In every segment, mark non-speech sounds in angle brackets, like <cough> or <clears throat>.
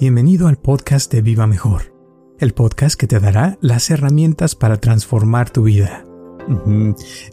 Bienvenido al podcast de Viva Mejor, el podcast que te dará las herramientas para transformar tu vida.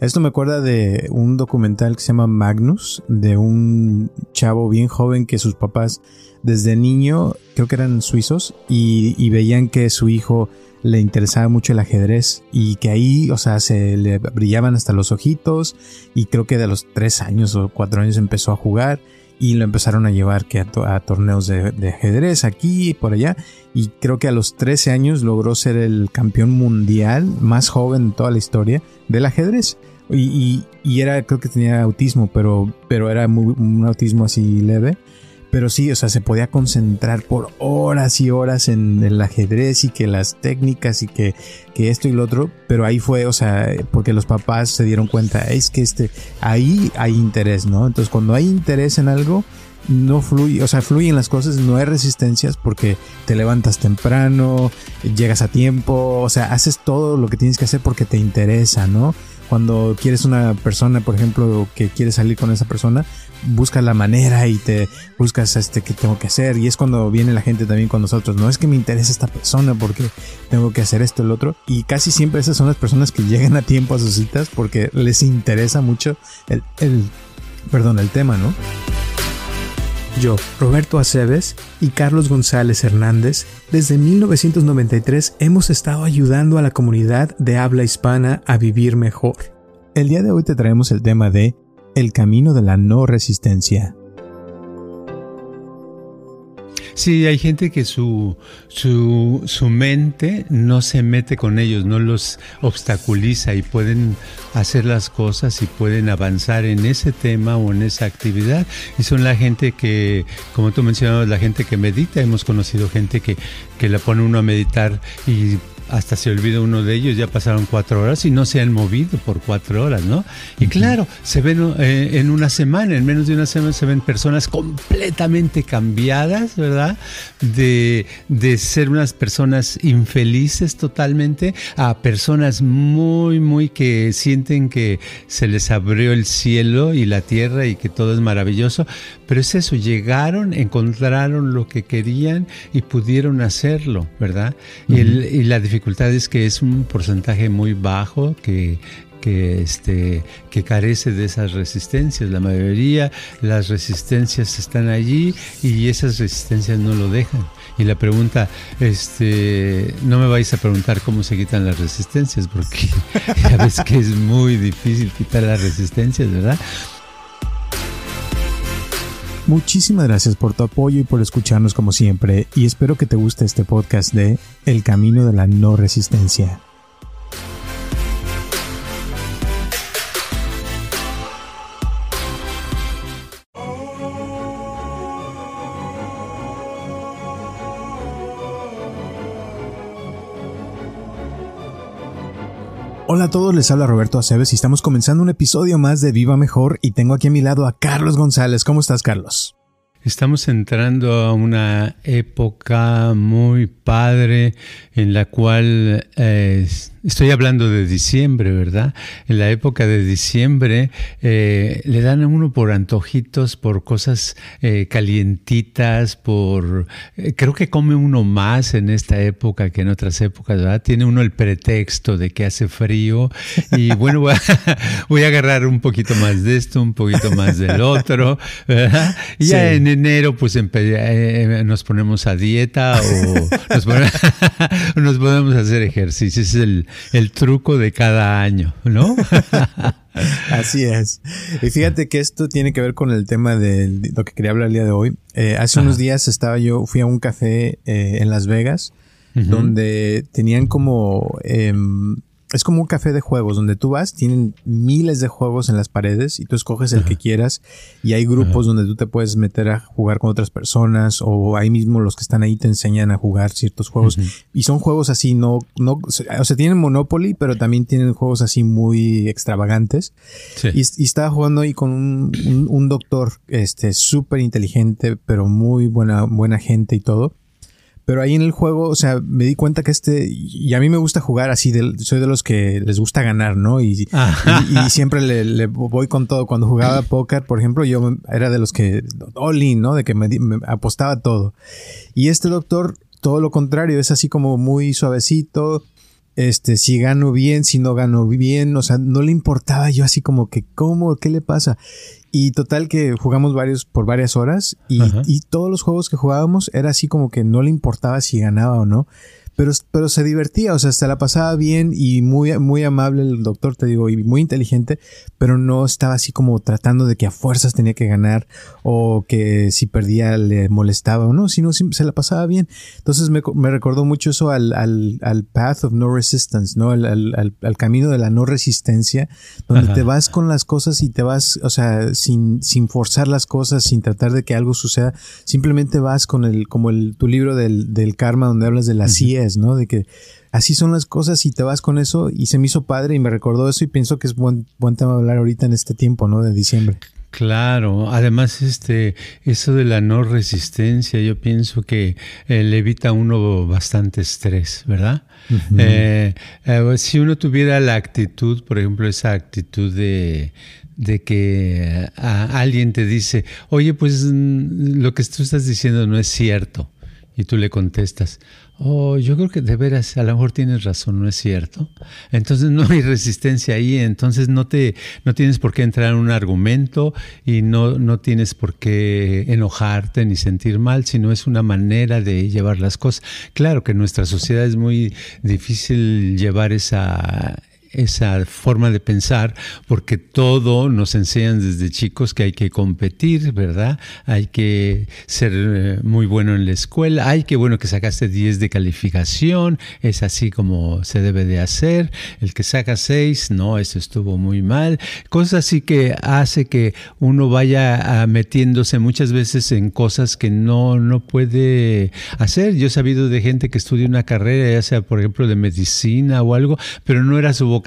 Esto me acuerda de un documental que se llama Magnus, de un chavo bien joven que sus papás desde niño, creo que eran suizos, y, veían que su hijo le interesaba mucho el ajedrez y que ahí, o sea, se le brillaban hasta los ojitos y creo que de los tres años o cuatro años empezó a jugar y lo empezaron a llevar que a, torneos de, ajedrez aquí y por allá. Y creo que a los 13 años logró ser el campeón mundial más joven de toda la historia del ajedrez. Y, era creo que tenía autismo pero pero era un autismo así leve pero sí, o sea, se podía concentrar por horas y horas en el ajedrez y que las técnicas y que, que esto y lo otro, pero ahí fue, o sea, porque los papás se dieron cuenta, es que este, ahí hay interés, ¿no? Entonces cuando hay interés en algo, no fluye, o sea, fluyen las cosas, no hay resistencias porque te levantas temprano, llegas a tiempo, o sea, haces todo lo que tienes que hacer porque te interesa, ¿no? Cuando quieres una persona, por ejemplo, que quieres salir con esa persona, buscas la manera y te buscas este qué tengo que hacer. Y es cuando viene la gente también con nosotros. No es que me interese esta persona porque tengo que hacer esto, el otro. Y casi siempre esas son las personas que llegan a tiempo a sus citas porque les interesa mucho el, el perdón, el tema, ¿no? Yo, Roberto Aceves y Carlos González Hernández, desde 1993 hemos estado ayudando a la comunidad de habla hispana a vivir mejor. El día de hoy te traemos el tema de El camino de la no resistencia. Sí, hay gente que su, su, su mente no se mete con ellos, no los obstaculiza y pueden hacer las cosas y pueden avanzar en ese tema o en esa actividad. Y son la gente que, como tú mencionabas, la gente que medita. Hemos conocido gente que, que la pone uno a meditar y hasta se olvida uno de ellos, ya pasaron cuatro horas y no se han movido por cuatro horas, ¿no? Y claro, se ven eh, en una semana, en menos de una semana se ven personas completamente cambiadas, ¿verdad? De, de ser unas personas infelices totalmente a personas muy, muy que sienten que se les abrió el cielo y la tierra y que todo es maravilloso. Pero es eso, llegaron, encontraron lo que querían y pudieron hacerlo, ¿verdad? y, y la dificultad es que es un porcentaje muy bajo que, que, este, que carece de esas resistencias. La mayoría, las resistencias están allí y esas resistencias no lo dejan. Y la pregunta, este, no me vais a preguntar cómo se quitan las resistencias, porque <laughs> ya ves que es muy difícil quitar las resistencias, ¿verdad? Muchísimas gracias por tu apoyo y por escucharnos como siempre y espero que te guste este podcast de El Camino de la No Resistencia. Hola a todos, les habla Roberto Aceves y estamos comenzando un episodio más de Viva Mejor y tengo aquí a mi lado a Carlos González. ¿Cómo estás, Carlos? Estamos entrando a una época muy padre en la cual eh, Estoy hablando de diciembre, ¿verdad? En la época de diciembre eh, le dan a uno por antojitos, por cosas eh, calientitas, por... Eh, creo que come uno más en esta época que en otras épocas, ¿verdad? Tiene uno el pretexto de que hace frío y <laughs> bueno, <laughs> voy a, agarrar un poquito más de esto, un poquito más del otro, ¿verdad? Y ya en enero pues nos ponemos a dieta o nos, ponemos, <laughs> nos podemos hacer ejercicio. es el, el truco de cada año, ¿no? <laughs> Así es. Y fíjate que esto tiene que ver con el tema de lo que quería hablar el día de hoy. Eh, hace unos días estaba yo, fui a un café eh, en Las Vegas, donde tenían como em, es como un café de juegos donde tú vas, tienen miles de juegos en las paredes y tú escoges el que quieras. Y hay grupos donde tú te puedes meter a jugar con otras personas o ahí mismo los que están ahí te enseñan a jugar ciertos juegos. Y son juegos así no no o sea tienen Monopoly pero también tienen juegos así muy extravagantes. Y, estaba jugando ahí con un, un doctor este súper inteligente pero muy buena buena gente y todo Pero ahí en el juego, o sea, me di cuenta que este, y a mí me gusta jugar así, soy de los que les gusta ganar, ¿no? Y, y, siempre le, voy con todo. Cuando jugaba <clears throat> póker, por ejemplo, yo era de los que, all in, ¿no? De que me, me apostaba todo. Y este doctor, todo lo contrario, es así como muy suavecito, este, si gano bien, si no gano bien, o sea, no le importaba yo así como que, ¿cómo? ¿Qué le pasa? Y total que jugamos varios por varias horas y, y, todos los juegos que jugábamos era así como que no le importaba si ganaba o no pero, pero se divertía, o sea, se la pasaba bien y muy, muy amable el doctor, te digo, y muy inteligente, pero no estaba así como tratando de que a fuerzas tenía que ganar o que si perdía le molestaba o no, sino se la pasaba bien. Entonces me, me recordó mucho eso al, al, al, path of no resistance, ¿no? Al, al, al camino de la no resistencia, donde te vas con las cosas y te vas, o sea, sin, sin forzar las cosas, sin tratar de que algo suceda, simplemente vas con el, como el, tu libro del, del karma donde hablas de la CIA ¿no? De que así son las cosas y te vas con eso y se me hizo padre y me recordó eso y pienso que es buen, buen tema hablar ahorita en este tiempo, ¿no? De diciembre. Claro, además este eso de la no resistencia, yo pienso que eh, le evita a uno bastante estrés, ¿verdad? Eh, eh, si uno tuviera la actitud, por ejemplo, esa actitud de, de que alguien te dice, oye, pues mm, lo que tú estás diciendo no es cierto, y tú le contestas, Oh, yo creo que de veras, a lo mejor tienes razón, ¿no es cierto? Entonces no hay resistencia ahí, entonces no te, no tienes por qué entrar en un argumento y no, no tienes por qué enojarte ni sentir mal, sino es una manera de llevar las cosas. Claro que en nuestra sociedad es muy difícil llevar esa, esa forma de pensar, porque todo nos enseñan desde chicos que hay que competir, ¿verdad? Hay que ser eh, muy bueno en la escuela, hay que, bueno, que sacaste 10 de calificación, es así como se debe de hacer, el que saca 6, no, eso estuvo muy mal, cosas así que hace que uno vaya ah, metiéndose muchas veces en cosas que no, no puede hacer. Yo he sabido de gente que estudia una carrera, ya sea por ejemplo de medicina o algo, pero no era su vocación,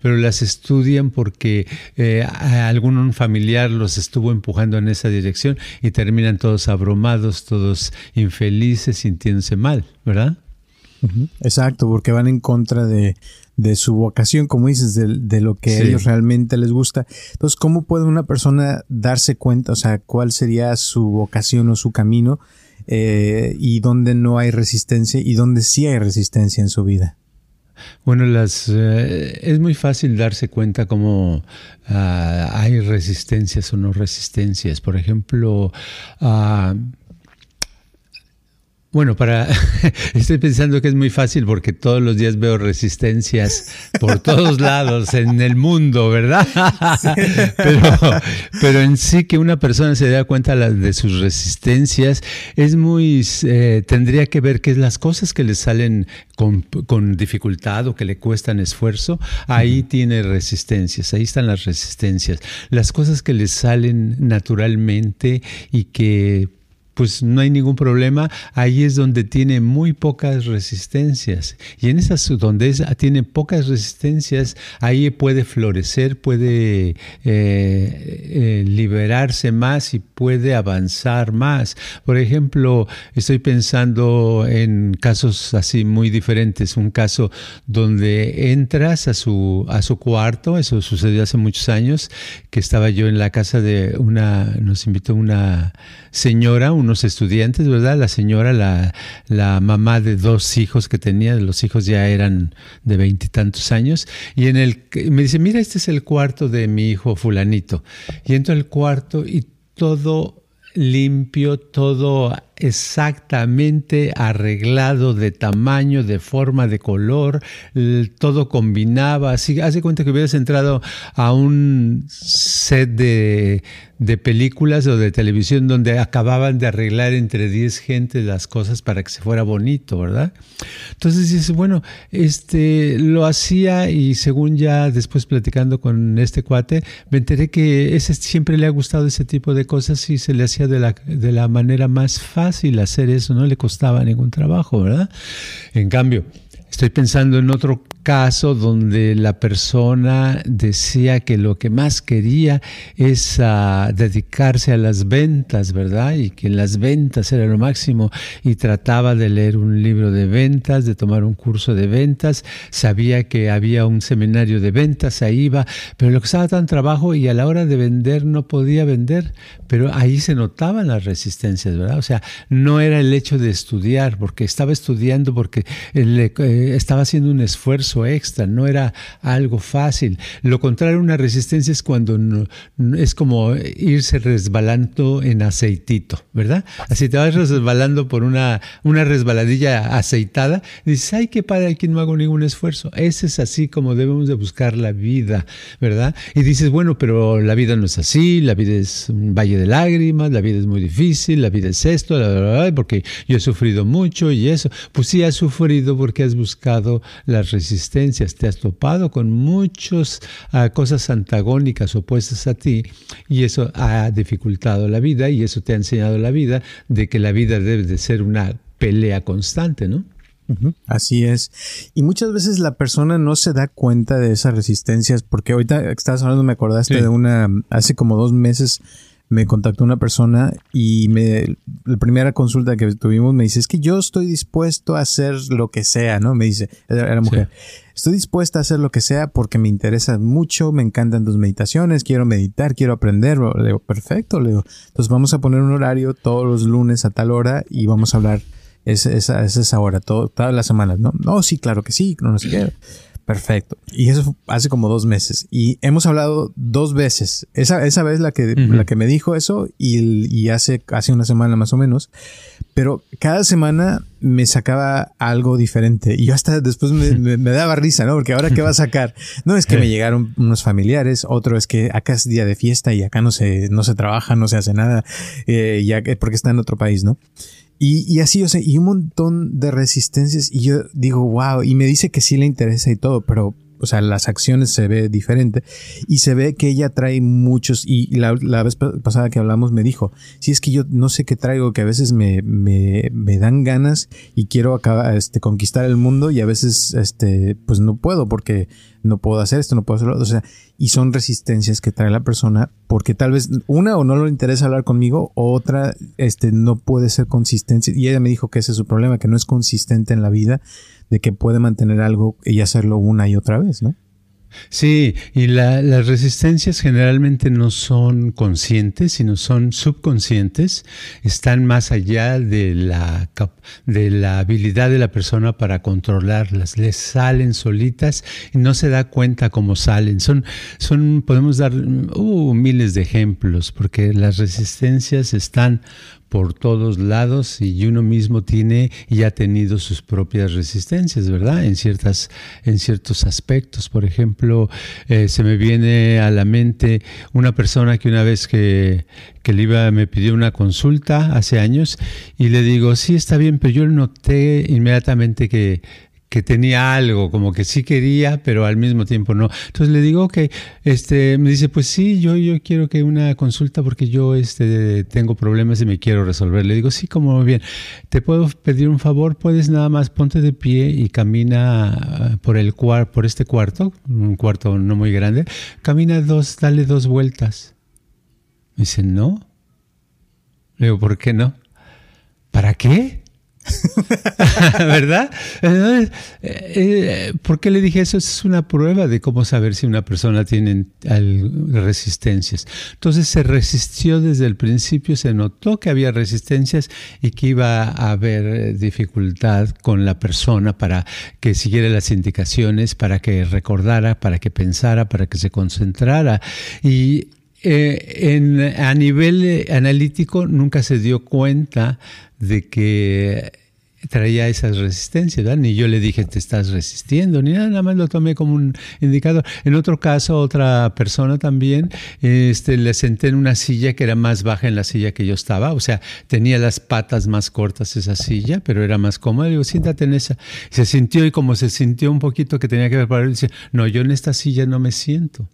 pero las estudian porque eh, algún familiar los estuvo empujando en esa dirección y terminan todos abrumados, todos infelices, sintiéndose mal, ¿verdad? Exacto, porque van en contra de, su vocación, como dices, de, lo que a ellos realmente les gusta. Entonces, ¿cómo puede una persona darse cuenta, o sea, cuál sería su vocación o su camino eh, y dónde no hay resistencia y dónde sí hay resistencia en su vida? Bueno, las, eh, es muy fácil darse cuenta cómo ah, hay resistencias o no resistencias. Por ejemplo, uh, bueno, para <laughs> estoy pensando que es muy fácil porque todos los días veo resistencias por todos lados en el mundo, ¿verdad? <laughs> Pero, pero en sí que una persona se dé cuenta de sus resistencias es muy eh, tendría que ver que las cosas que le salen con, con, dificultad o que le cuestan esfuerzo, ahí tiene resistencias, ahí están las resistencias. Las cosas que le salen naturalmente y que pues no hay ningún problema. Ahí es donde tiene muy pocas resistencias. Y en esas donde tiene pocas resistencias, ahí puede florecer, puede eh, eh, liberarse más y puede avanzar más. Por ejemplo, estoy pensando en casos así muy diferentes. Un caso donde entras a su, a su cuarto, eso sucedió hace muchos años, que estaba yo en la casa de una, nos invitó una señora, unos estudiantes, ¿verdad? La señora, la, la mamá de dos hijos que tenía, los hijos ya eran de veintitantos años, y en el me dice, mira, este es el cuarto de mi hijo fulanito. Y entro al cuarto y todo limpio, todo exactamente arreglado de tamaño, de forma, de color, todo combinaba, así, hace cuenta que hubieras entrado a un set de, de películas o de televisión donde acababan de arreglar entre 10 gente las cosas para que se fuera bonito, ¿verdad? Entonces dice, bueno, este lo hacía y según ya después platicando con este cuate, me enteré que ese siempre le ha gustado ese tipo de cosas y se le hacía de la, de la manera más fácil fácil hacer eso, no le costaba ningún trabajo, ¿verdad? En cambio, Estoy pensando en otro caso donde la persona decía que lo que más quería es ah, dedicarse a las ventas, ¿verdad? Y que las ventas era lo máximo y trataba de leer un libro de ventas, de tomar un curso de ventas, sabía que había un seminario de ventas, ahí iba, pero lo que estaba tan trabajo y a la hora de vender no podía vender, pero ahí se notaban las resistencias, ¿verdad? O sea, no era el hecho de estudiar, porque estaba estudiando, porque le, eh, estaba haciendo un esfuerzo extra, no era algo fácil. Lo contrario, una resistencia es cuando es como irse resbalando en aceitito, ¿verdad? Así te vas resbalando por una, una resbaladilla aceitada, dices, ay, qué padre, aquí no hago ningún esfuerzo. Ese es así como debemos de buscar la vida, ¿verdad? Y dices, bueno, pero la vida no es así, la vida es un valle de lágrimas, la vida es muy difícil, la vida es esto, la verdad, porque yo he sufrido mucho y eso. Pues sí, has sufrido porque has buscado las resistencias, te has topado con muchas ah, cosas antagónicas opuestas a ti y eso ha dificultado la vida y eso te ha enseñado la vida de que la vida debe de ser una pelea constante, ¿no? Así es. Y muchas veces la persona no se da cuenta de esas resistencias, porque ahorita que estabas hablando me acordaste de una, hace como dos meses me contactó una persona y me, la primera consulta que tuvimos me dice, es que yo estoy dispuesto a hacer lo que sea, ¿no? Me dice, era mujer, estoy dispuesta a hacer lo que sea porque me interesa mucho, me encantan tus meditaciones, quiero meditar, quiero aprender. Le digo, perfecto, le digo, entonces vamos a poner un horario todos los lunes a tal hora y vamos a hablar esa, esa, esa hora, todo, todas las semanas, ¿no? No, sí, claro que sí, no, no sé qué. Perfecto. Y eso hace como dos meses. Y hemos hablado dos veces. Esa, esa vez la que, la que me dijo eso y, y, hace, hace una semana más o menos. Pero cada semana me sacaba algo diferente. Y yo hasta después me, me, daba risa, ¿no? Porque ahora qué va a sacar. No es que me llegaron unos familiares, otro es que acá es día de fiesta y acá no se, no se trabaja, no se hace nada, eh, ya, porque está en otro país, ¿no? Y, y, así, o sea, y un montón de resistencias. Y yo digo, wow, y me dice que sí le interesa y todo, pero o sea, las acciones se ve diferente y se ve que ella trae muchos y la, la vez pasada que hablamos me dijo, si es que yo no sé qué traigo, que a veces me, me, me dan ganas y quiero acabar, este, conquistar el mundo y a veces, este, pues no puedo porque no puedo hacer esto, no puedo hacerlo, o sea, y son resistencias que trae la persona porque tal vez una o no le interesa hablar conmigo, otra, este, no puede ser consistente y ella me dijo que ese es su problema, que no es consistente en la vida de que puede mantener algo y hacerlo una y otra vez, ¿no? Sí, y las resistencias generalmente no son conscientes, sino son subconscientes, están más allá de la, de la habilidad de la persona para controlarlas, les salen solitas y no se da cuenta cómo salen. Son, son podemos dar uh, miles de ejemplos, porque las resistencias están por todos lados y uno mismo tiene y ha tenido sus propias resistencias, ¿verdad? En, ciertas, en ciertos aspectos. Por ejemplo, eh, se me viene a la mente una persona que una vez que, que le iba, me pidió una consulta hace años y le digo, sí, está bien, pero yo noté inmediatamente que que tenía algo, como que sí quería, pero al mismo tiempo no. Entonces le digo, que este, me dice, pues sí, yo, yo quiero que una consulta porque yo este, tengo problemas y me quiero resolver. Le digo, sí, como bien, te puedo pedir un favor, puedes nada más ponte de pie y camina ah, por el cuar por este cuarto, un cuarto no muy grande, camina dos, dale dos vueltas. Me dice, no. Le digo, ¿por qué no? ¿Para qué? <laughs> ¿Verdad? Eh, eh, ¿Por qué le dije eso? Es una prueba de cómo saber si una persona tiene resistencias. Entonces se resistió desde el principio, se notó que había resistencias y que iba a haber dificultad con la persona para que siguiera las indicaciones, para que recordara, para que pensara, para que se concentrara. Y eh, en, a nivel analítico nunca se dio cuenta de que traía esas resistencias. Ni yo le dije te estás resistiendo, ni nada, nada más lo tomé como un indicador. En otro caso, otra persona también, este, le senté en una silla que era más baja en la silla que yo estaba, o sea, tenía las patas más cortas esa silla, pero era más cómoda. Le digo, siéntate en esa. se sintió y como se sintió un poquito que tenía que él, dice, no, yo en esta silla no me siento.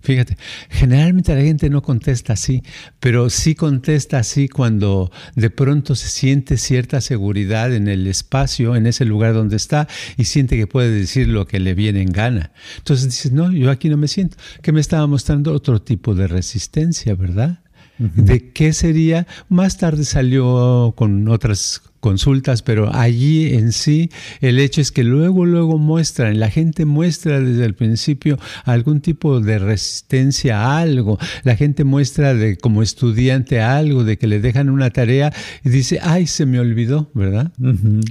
Fíjate, generalmente la gente no contesta así, pero sí contesta así cuando de pronto se siente cierta seguridad en el espacio, en ese lugar donde está, y siente que puede decir lo que le viene en gana. Entonces dices, no, yo aquí no me siento. Que me estaba mostrando otro tipo de resistencia, ¿verdad? ¿De qué sería? Más tarde salió con otras consultas, pero allí en sí el hecho es que luego, luego muestran, la gente muestra desde el principio algún tipo de resistencia a algo, la gente muestra de como estudiante algo, de que le dejan una tarea y dice, ay, se me olvidó, ¿verdad?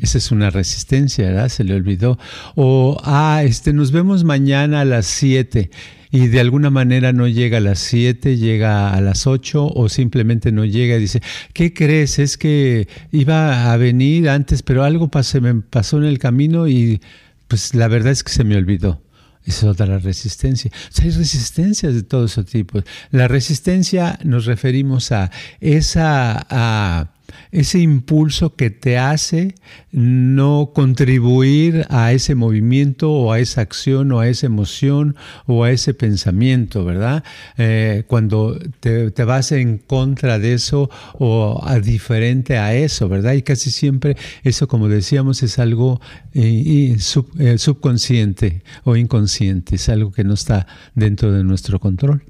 Esa es una resistencia, ¿verdad? Se le olvidó. O, ah, este, nos vemos mañana a las 7 y de alguna manera no llega a las 7, llega a las 8 o simplemente no llega y dice, ¿qué crees? Es que iba a venir antes, pero algo pasó, me pasó en el camino y pues la verdad es que se me olvidó. Esa es otra resistencia. O sea, hay resistencias de todo ese tipo. La resistencia nos referimos a esa... A, ese impulso que te hace no contribuir a ese movimiento o a esa acción o a esa emoción o a ese pensamiento, ¿verdad? Eh, cuando te, vas en contra de eso o a diferente a eso, ¿verdad? Y casi siempre eso, como decíamos, es algo eh, eh, subconsciente o inconsciente, es algo que no está dentro de nuestro control.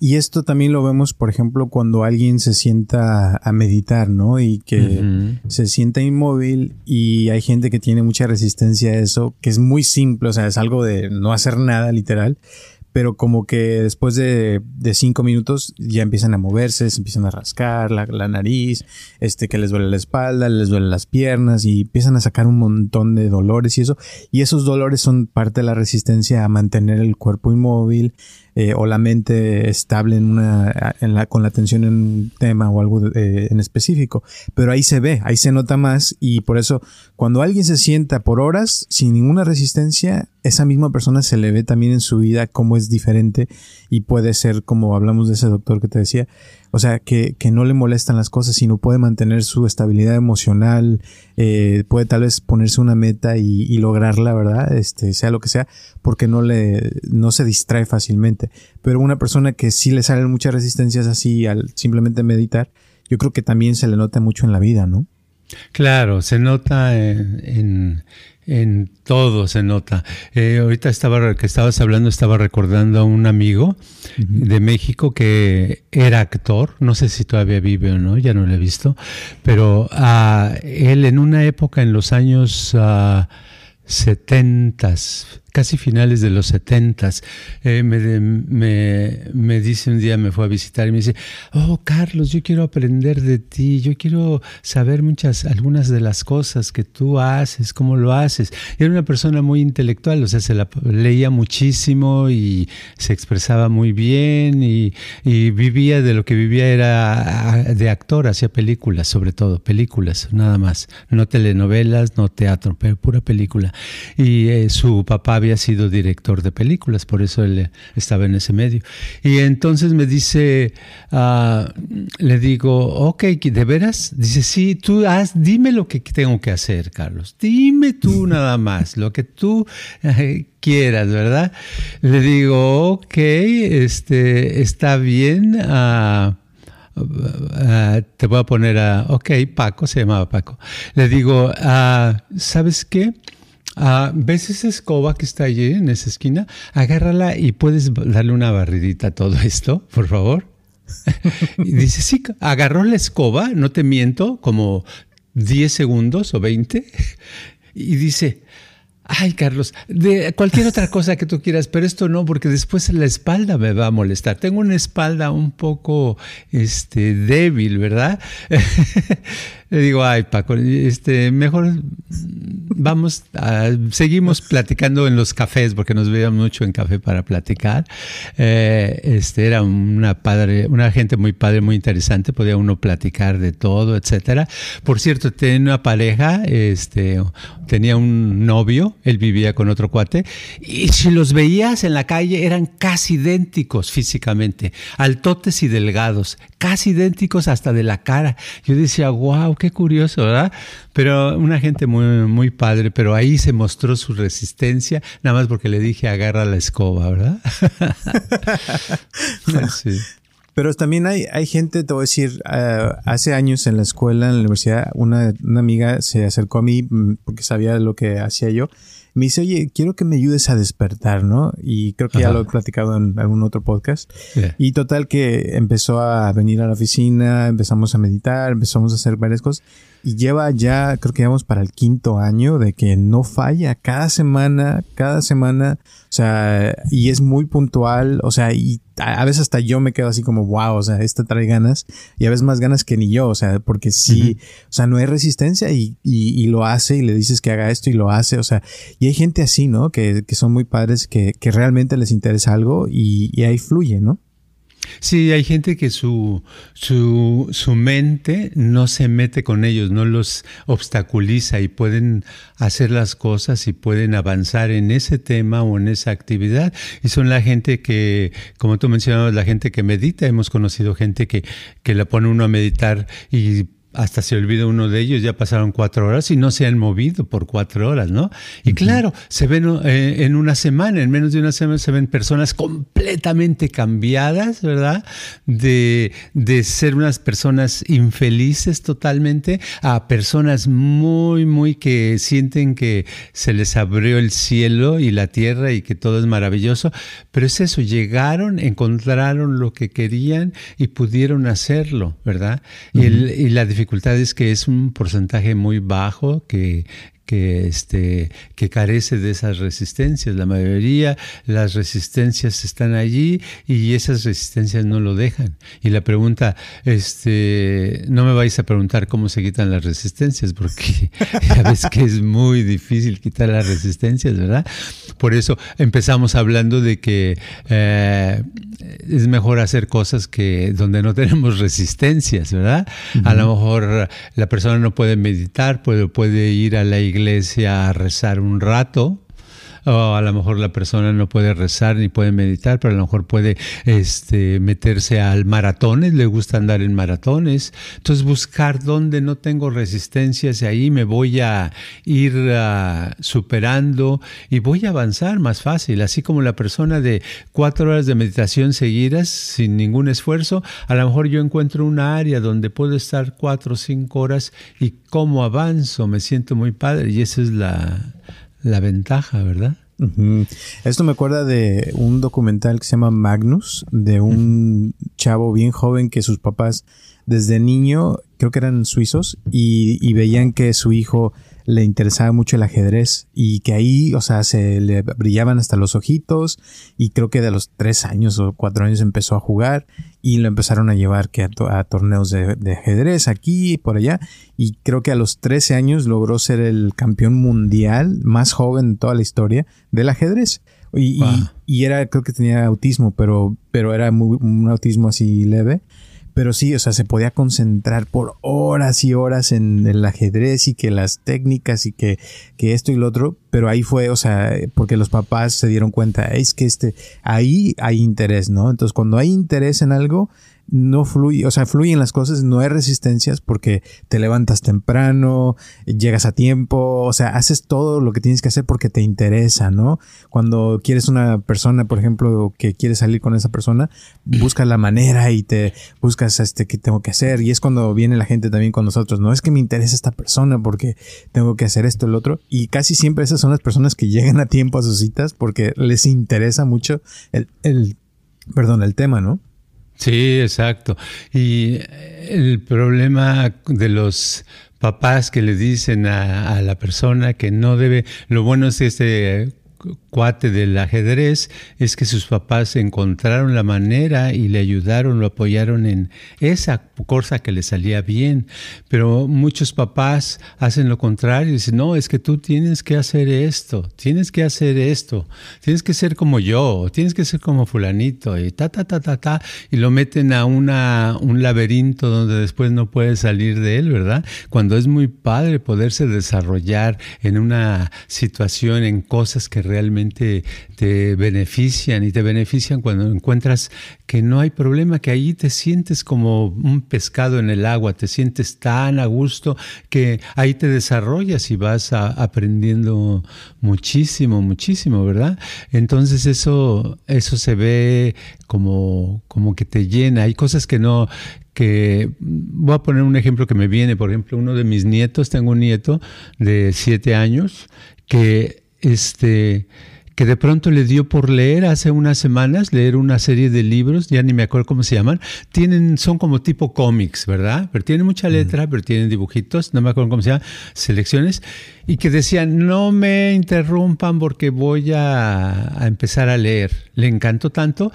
Y esto también lo vemos, por ejemplo, cuando alguien se sienta a meditar, ¿no? Y que se sienta inmóvil y hay gente que tiene mucha resistencia a eso, que es muy simple, o sea, es algo de no hacer nada literal, pero como que después de, cinco minutos ya empiezan a moverse, se empiezan a rascar la, la, nariz, este que les duele la espalda, les duele las piernas y empiezan a sacar un montón de dolores y eso. Y esos dolores son parte de la resistencia a mantener el cuerpo inmóvil, eh, o la mente estable en una, en la, con la atención en un tema o algo eh, en específico. Pero ahí se ve, ahí se nota más y por eso cuando alguien se sienta por horas sin ninguna resistencia, esa misma persona se le ve también en su vida cómo es diferente y puede ser como hablamos de ese doctor que te decía, o sea, que, que no le molestan las cosas, sino puede mantener su estabilidad emocional, eh, puede tal vez ponerse una meta y, lograrla, ¿verdad? Este, sea lo que sea, porque no le, no se distrae fácilmente. Pero una persona que sí le salen muchas resistencias así al simplemente meditar, yo creo que también se le nota mucho en la vida, ¿no? Claro, se nota en todo se nota. Eh, ahorita estaba que estabas hablando, estaba recordando a un amigo de México que era actor, no sé si todavía vive o no, ya no lo he visto, pero uh, él en una época en los años uh, setentas, casi finales de los setentas, eh, me, me, me, dice un día, me fue a visitar y me dice, oh Carlos, yo quiero aprender de ti, yo quiero saber muchas, algunas de las cosas que tú haces, cómo lo haces. Era una persona muy intelectual, o sea, se leía muchísimo y se expresaba muy bien y, y vivía de lo que vivía era de actor, hacía películas, sobre todo, películas, nada más, no telenovelas, no teatro, pero pura película. Y eh, su papá había sido director de películas, por eso él estaba en ese medio. Y entonces me dice, uh, le digo, ok, ¿de veras? Dice, sí, tú haz, dime lo que tengo que hacer, Carlos. Dime tú nada más, lo que tú eh, quieras, ¿verdad? Le digo, ok, este, está bien. Uh, te voy a poner a, ok, Paco, se llamaba Paco. Le digo, ¿sabes qué? Ah, ¿Ves esa escoba que está allí en esa esquina? Agárrala y puedes darle una barridita a todo esto, por favor. <laughs> y dice, sí, agarró la escoba, no te miento, como 10 segundos o 20, y dice, Ay, Carlos, de cualquier otra cosa que tú quieras, pero esto no, porque después la espalda me va a molestar. Tengo una espalda un poco este, débil, ¿verdad? <laughs> Le digo, ay, Paco, este, mejor vamos, a, seguimos platicando en los cafés, porque nos veíamos mucho en café para platicar. Eh, este, era una padre, una gente muy padre, muy interesante, podía uno platicar de todo, etcétera. Por cierto, tenía una pareja, este, tenía un novio, él vivía con otro cuate, y si los veías en la calle eran casi idénticos físicamente, altotes y delgados, casi idénticos hasta de la cara. Yo decía, wow, qué curioso, ¿verdad? Pero una gente muy, muy padre, pero ahí se mostró su resistencia, nada más porque le dije agarra la escoba, ¿verdad? <laughs> <laughs> sí. Pero también hay, hay gente, te voy a decir, eh, hace años en la escuela, en la universidad, una, una, amiga se acercó a mí mm, porque sabía lo que hacía yo. Me dice, oye, quiero que me ayudes a despertar, ¿no? Y creo que ya lo he platicado en algún otro podcast. Y total que empezó a venir a la oficina, empezamos a meditar, empezamos a hacer varias cosas y lleva ya, creo que llevamos para el quinto año de que no falla cada semana, cada semana, o sea, y es muy puntual, o sea, y a, veces hasta yo me quedo así como, wow, o sea, esta trae ganas y a veces más ganas que ni yo, o sea, porque sí, o sea, no hay resistencia y, y, lo hace y le dices que haga esto y lo hace, o sea, y hay gente así, ¿no? Que, que son muy padres, que, que realmente les interesa algo y, y ahí fluye, ¿no? Sí, hay gente que su, su, su, mente no se mete con ellos, no los obstaculiza y pueden hacer las cosas y pueden avanzar en ese tema o en esa actividad. Y son la gente que, como tú mencionabas, la gente que medita. Hemos conocido gente que, que la pone uno a meditar y hasta se olvida uno de ellos, ya pasaron cuatro horas y no se han movido por cuatro horas, ¿no? Y claro, se ven eh, en una semana, en menos de una semana se ven personas completamente cambiadas, ¿verdad? De, de ser unas personas infelices totalmente a personas muy, muy que sienten que se les abrió el cielo y la tierra y que todo es maravilloso. Pero es eso, llegaron, encontraron lo que querían y pudieron hacerlo, ¿verdad? y, el, y la dificultad es que es un porcentaje muy bajo que, que, este, que carece de esas resistencias. La mayoría, las resistencias están allí y esas resistencias no lo dejan. Y la pregunta, este, no me vais a preguntar cómo se quitan las resistencias, porque <laughs> ya ves que es muy difícil quitar las resistencias, ¿verdad? Por eso empezamos hablando de que eh, es mejor hacer cosas que donde no tenemos resistencias, ¿verdad? A lo mejor la persona no puede meditar, puede, puede ir a la iglesia iglesia a rezar un rato, o a lo mejor la persona no puede rezar ni puede meditar, pero a lo mejor puede este, meterse al maratones, le gusta andar en maratones. Entonces buscar dónde no tengo resistencias y ahí me voy a ir ah, superando y voy a avanzar más fácil. Así como la persona de cuatro horas de meditación seguidas sin ningún esfuerzo, a lo mejor yo encuentro una área donde puedo estar cuatro o cinco horas y cómo avanzo, me siento muy padre y esa es la la ventaja, ¿verdad? Esto me acuerda de un documental que se llama Magnus, de un chavo bien joven que sus papás desde niño, creo que eran suizos, y, veían que su hijo le interesaba mucho el ajedrez y que ahí, o sea, se le brillaban hasta los ojitos y creo que de los tres años o cuatro años empezó a jugar y lo empezaron a llevar que a, torneos de, ajedrez aquí y por allá y creo que a los 13 años logró ser el campeón mundial más joven de toda la historia del ajedrez. Y, y, era, creo que tenía autismo, pero, pero era muy, un autismo así leve. Pero sí, o sea, se podía concentrar por horas y horas en el ajedrez y que las técnicas y que, que esto y lo otro. Pero ahí fue, o sea, porque los papás se dieron cuenta, es que este, ahí hay interés, ¿no? Entonces, cuando hay interés en algo, no fluye, o sea, fluyen las cosas, no hay resistencias porque te levantas temprano, llegas a tiempo, o sea, haces todo lo que tienes que hacer porque te interesa, ¿no? Cuando quieres una persona, por ejemplo, que quieres salir con esa persona, <clears throat> buscas la manera y te buscas este qué tengo que hacer y es cuando viene la gente también con nosotros, no es que me interesa esta persona porque tengo que hacer esto el otro y casi siempre esas son las personas que llegan a tiempo a sus citas porque les interesa mucho el, el perdón, el tema, ¿no? Sí, exacto. Y el problema de los papás que le dicen a, la persona que no debe, lo bueno es este cuate del ajedrez es que sus papás encontraron la manera y le ayudaron, lo apoyaron en esa cosa que le salía bien. Pero muchos papás hacen lo contrario dicen, no, es que tú tienes que hacer esto, tienes que hacer esto, tienes que ser como yo, tienes que ser como fulanito y ta, ta, ta, ta, ta, y lo meten a una, un laberinto donde después no puede salir de él, ¿verdad? Cuando es muy padre poderse desarrollar en una situación, en cosas que realmente te benefician y te benefician cuando encuentras que no hay problema, que ahí te sientes como un pescado en el agua, te sientes tan a gusto que ahí te desarrollas y vas aprendiendo muchísimo, muchísimo, ¿verdad? Entonces eso, eso se ve como, como que te llena. Hay cosas que no, que voy a poner un ejemplo que me viene, por ejemplo, uno de mis nietos, tengo un nieto de siete años que este que de pronto le dio por leer hace unas semanas, leer una serie de libros, ya ni me acuerdo cómo se llaman, tienen, son como tipo cómics, ¿verdad? Pero tienen mucha letra, pero tienen dibujitos, no me acuerdo cómo se llaman, selecciones, y que decían, no me interrumpan porque voy a, a empezar a leer. Le encantó tanto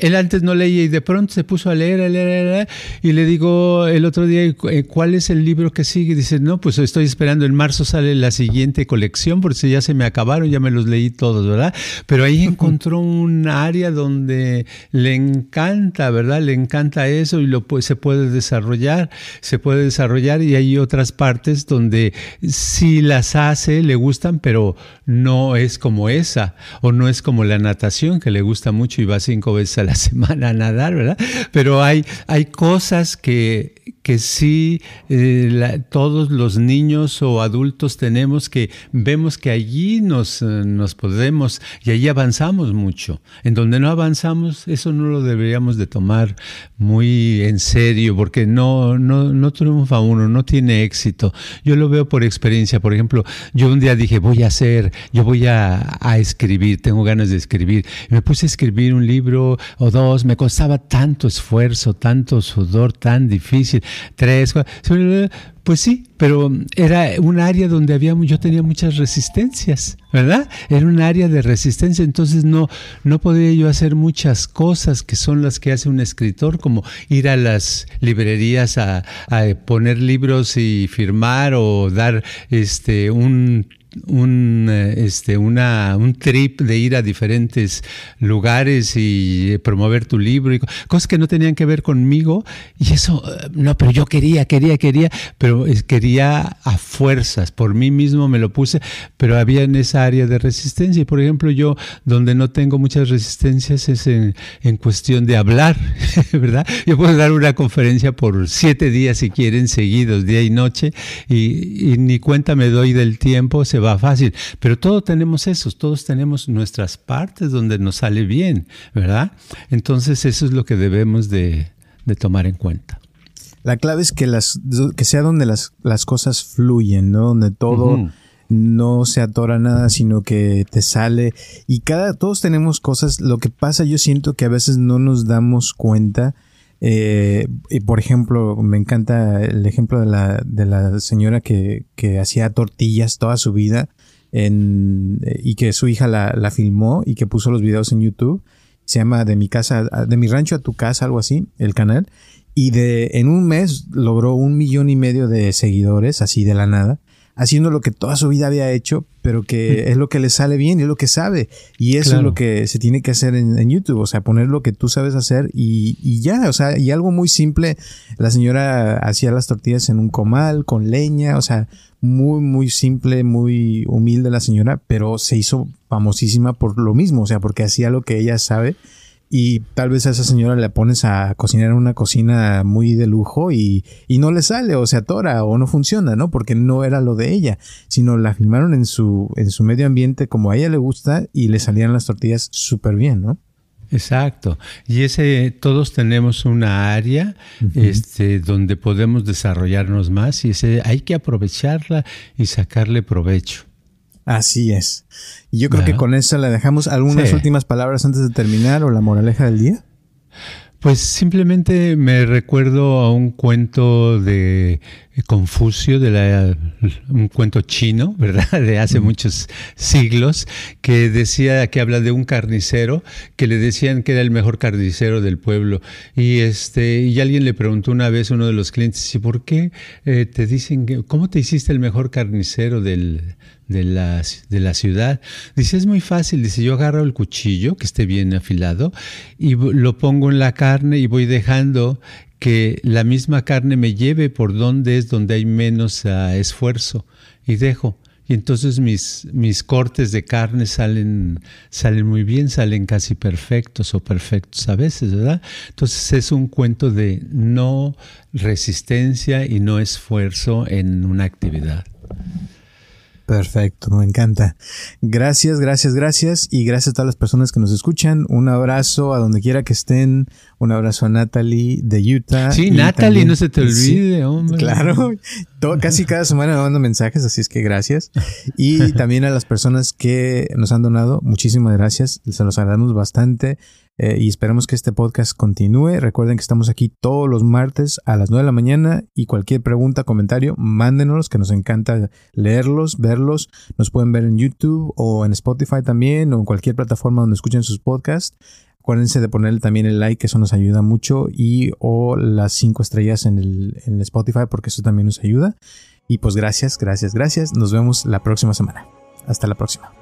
él antes no leía y de pronto se puso a leer, a leer, a leer, y le digo el otro día, eh, ¿cuál es el libro que sigue? dice, no, pues estoy esperando, en marzo sale la siguiente colección, porque ya se me acabaron, ya me los leí todos, ¿verdad? Pero ahí <laughs> encontró un área donde le encanta, ¿verdad? Le encanta eso y lo, se puede desarrollar, se puede desarrollar y hay otras partes donde sí las hace, le gustan, pero no es como esa, o no es como la natación, que le gusta mucho y va cinco veces la semana a nadar, ¿verdad? Pero hay, hay cosas que, que sí eh, todos los niños o adultos tenemos que vemos que allí nos, eh, nos podemos y allí avanzamos mucho. En donde no avanzamos, eso no lo deberíamos de tomar muy en serio porque no, no, no triunfa uno, no tiene éxito. Yo lo veo por experiencia. Por ejemplo, yo un día dije, voy a hacer, yo voy a, a escribir, tengo ganas de escribir. me puse a escribir un libro o dos, me costaba tanto esfuerzo, tanto sudor, tan difícil tres, pues sí, pero era un área donde había, yo tenía muchas resistencias, ¿verdad? Era un área de resistencia, entonces no, no podía yo hacer muchas cosas que son las que hace un escritor, como ir a las librerías a, a poner libros y firmar o dar este un un, eh, este, una, un trip de ir a diferentes lugares y promover tu libro, y cosas que no tenían que ver conmigo. Y eso, eh, no, pero yo quería, quería, quería, pero quería a fuerzas, por mí mismo me lo puse, pero había en esa área de resistencia. Y por ejemplo, yo donde no tengo muchas resistencias es en, en cuestión de hablar, <laughs> ¿verdad? Yo puedo dar una conferencia por siete días si quieren, seguidos, día y noche, y, y ni cuenta me doy del tiempo, se va fácil, pero todos tenemos esos, todos tenemos nuestras partes donde nos sale bien, ¿verdad? Entonces eso es lo que debemos de, tomar en cuenta. La clave es que, las, que sea donde las, las cosas fluyen, ¿no? Donde todo... no se atora nada, sino que te sale. Y cada, todos tenemos cosas. Lo que pasa, yo siento que a veces no nos damos cuenta. Eh, y por ejemplo, me encanta el ejemplo de la, de la señora que, que hacía tortillas toda su vida en, y que su hija la, la, filmó y que puso los videos en YouTube. Se llama De mi casa, de mi rancho a tu casa, algo así, el canal. Y de, en un mes logró un millón y medio de seguidores, así de la nada haciendo lo que toda su vida había hecho, pero que es lo que le sale bien y es lo que sabe. Y eso es lo que se tiene que hacer en, YouTube, o sea, poner lo que tú sabes hacer y, y, ya, o sea, y algo muy simple, la señora hacía las tortillas en un comal con leña, o sea, muy, muy simple, muy humilde la señora, pero se hizo famosísima por lo mismo, o sea, porque hacía lo que ella sabe y tal vez a esa señora le pones a cocinar en una cocina muy de lujo y, y, no le sale o se atora o no funciona, ¿no? Porque no era lo de ella, sino la filmaron en su, en su medio ambiente como a ella le gusta y le salían las tortillas súper bien, ¿no? Exacto. Y ese, todos tenemos una área este, donde podemos desarrollarnos más y ese, hay que aprovecharla y sacarle provecho. Así es. Y yo creo que con eso le dejamos algunas últimas palabras antes de terminar o la moraleja del día. Pues simplemente me recuerdo a un cuento de Confucio, de la, un cuento chino, <laughs> ¿verdad? De hace muchos siglos, que decía, que habla de un carnicero, que le decían que era el mejor carnicero del pueblo. Y este, y alguien le preguntó una vez a uno de los clientes, ¿y por qué eh, te dicen que, cómo te hiciste el mejor carnicero del, de la, de la ciudad. Dice, es muy fácil. Dice, yo agarro el cuchillo que esté bien afilado y lo pongo en la y voy dejando que la misma carne me lleve por donde es donde hay menos ah, esfuerzo y dejo. y entonces mis, mis cortes de carne salen, salen muy bien, salen casi perfectos o perfectos a veces, ¿verdad? Entonces es un cuento de no resistencia y no esfuerzo en una actividad. Perfecto, me encanta. Gracias, gracias, gracias. Y gracias a todas las personas que nos escuchan. Un abrazo a donde quiera que estén. Un abrazo a Natalie de Utah. Sí, Natalie, no se te olvide, hombre. Claro, casi cada semana me mando mensajes, así es que gracias. Y <laughs> también a las personas que nos han donado, muchísimas gracias. Se los agradecemos bastante. Eh, y esperamos que este podcast continúe. Recuerden que estamos aquí todos los martes a las 9 de la mañana y cualquier pregunta, comentario, mándenos, que nos encanta leerlos, verlos. Nos pueden ver en YouTube o en Spotify también o en cualquier plataforma donde escuchen sus podcasts. Acuérdense de ponerle también el like, eso nos ayuda mucho, y o las cinco estrellas en el, en Spotify, porque eso también nos ayuda. Y pues gracias, gracias, gracias. Nos vemos la próxima semana. Hasta la próxima.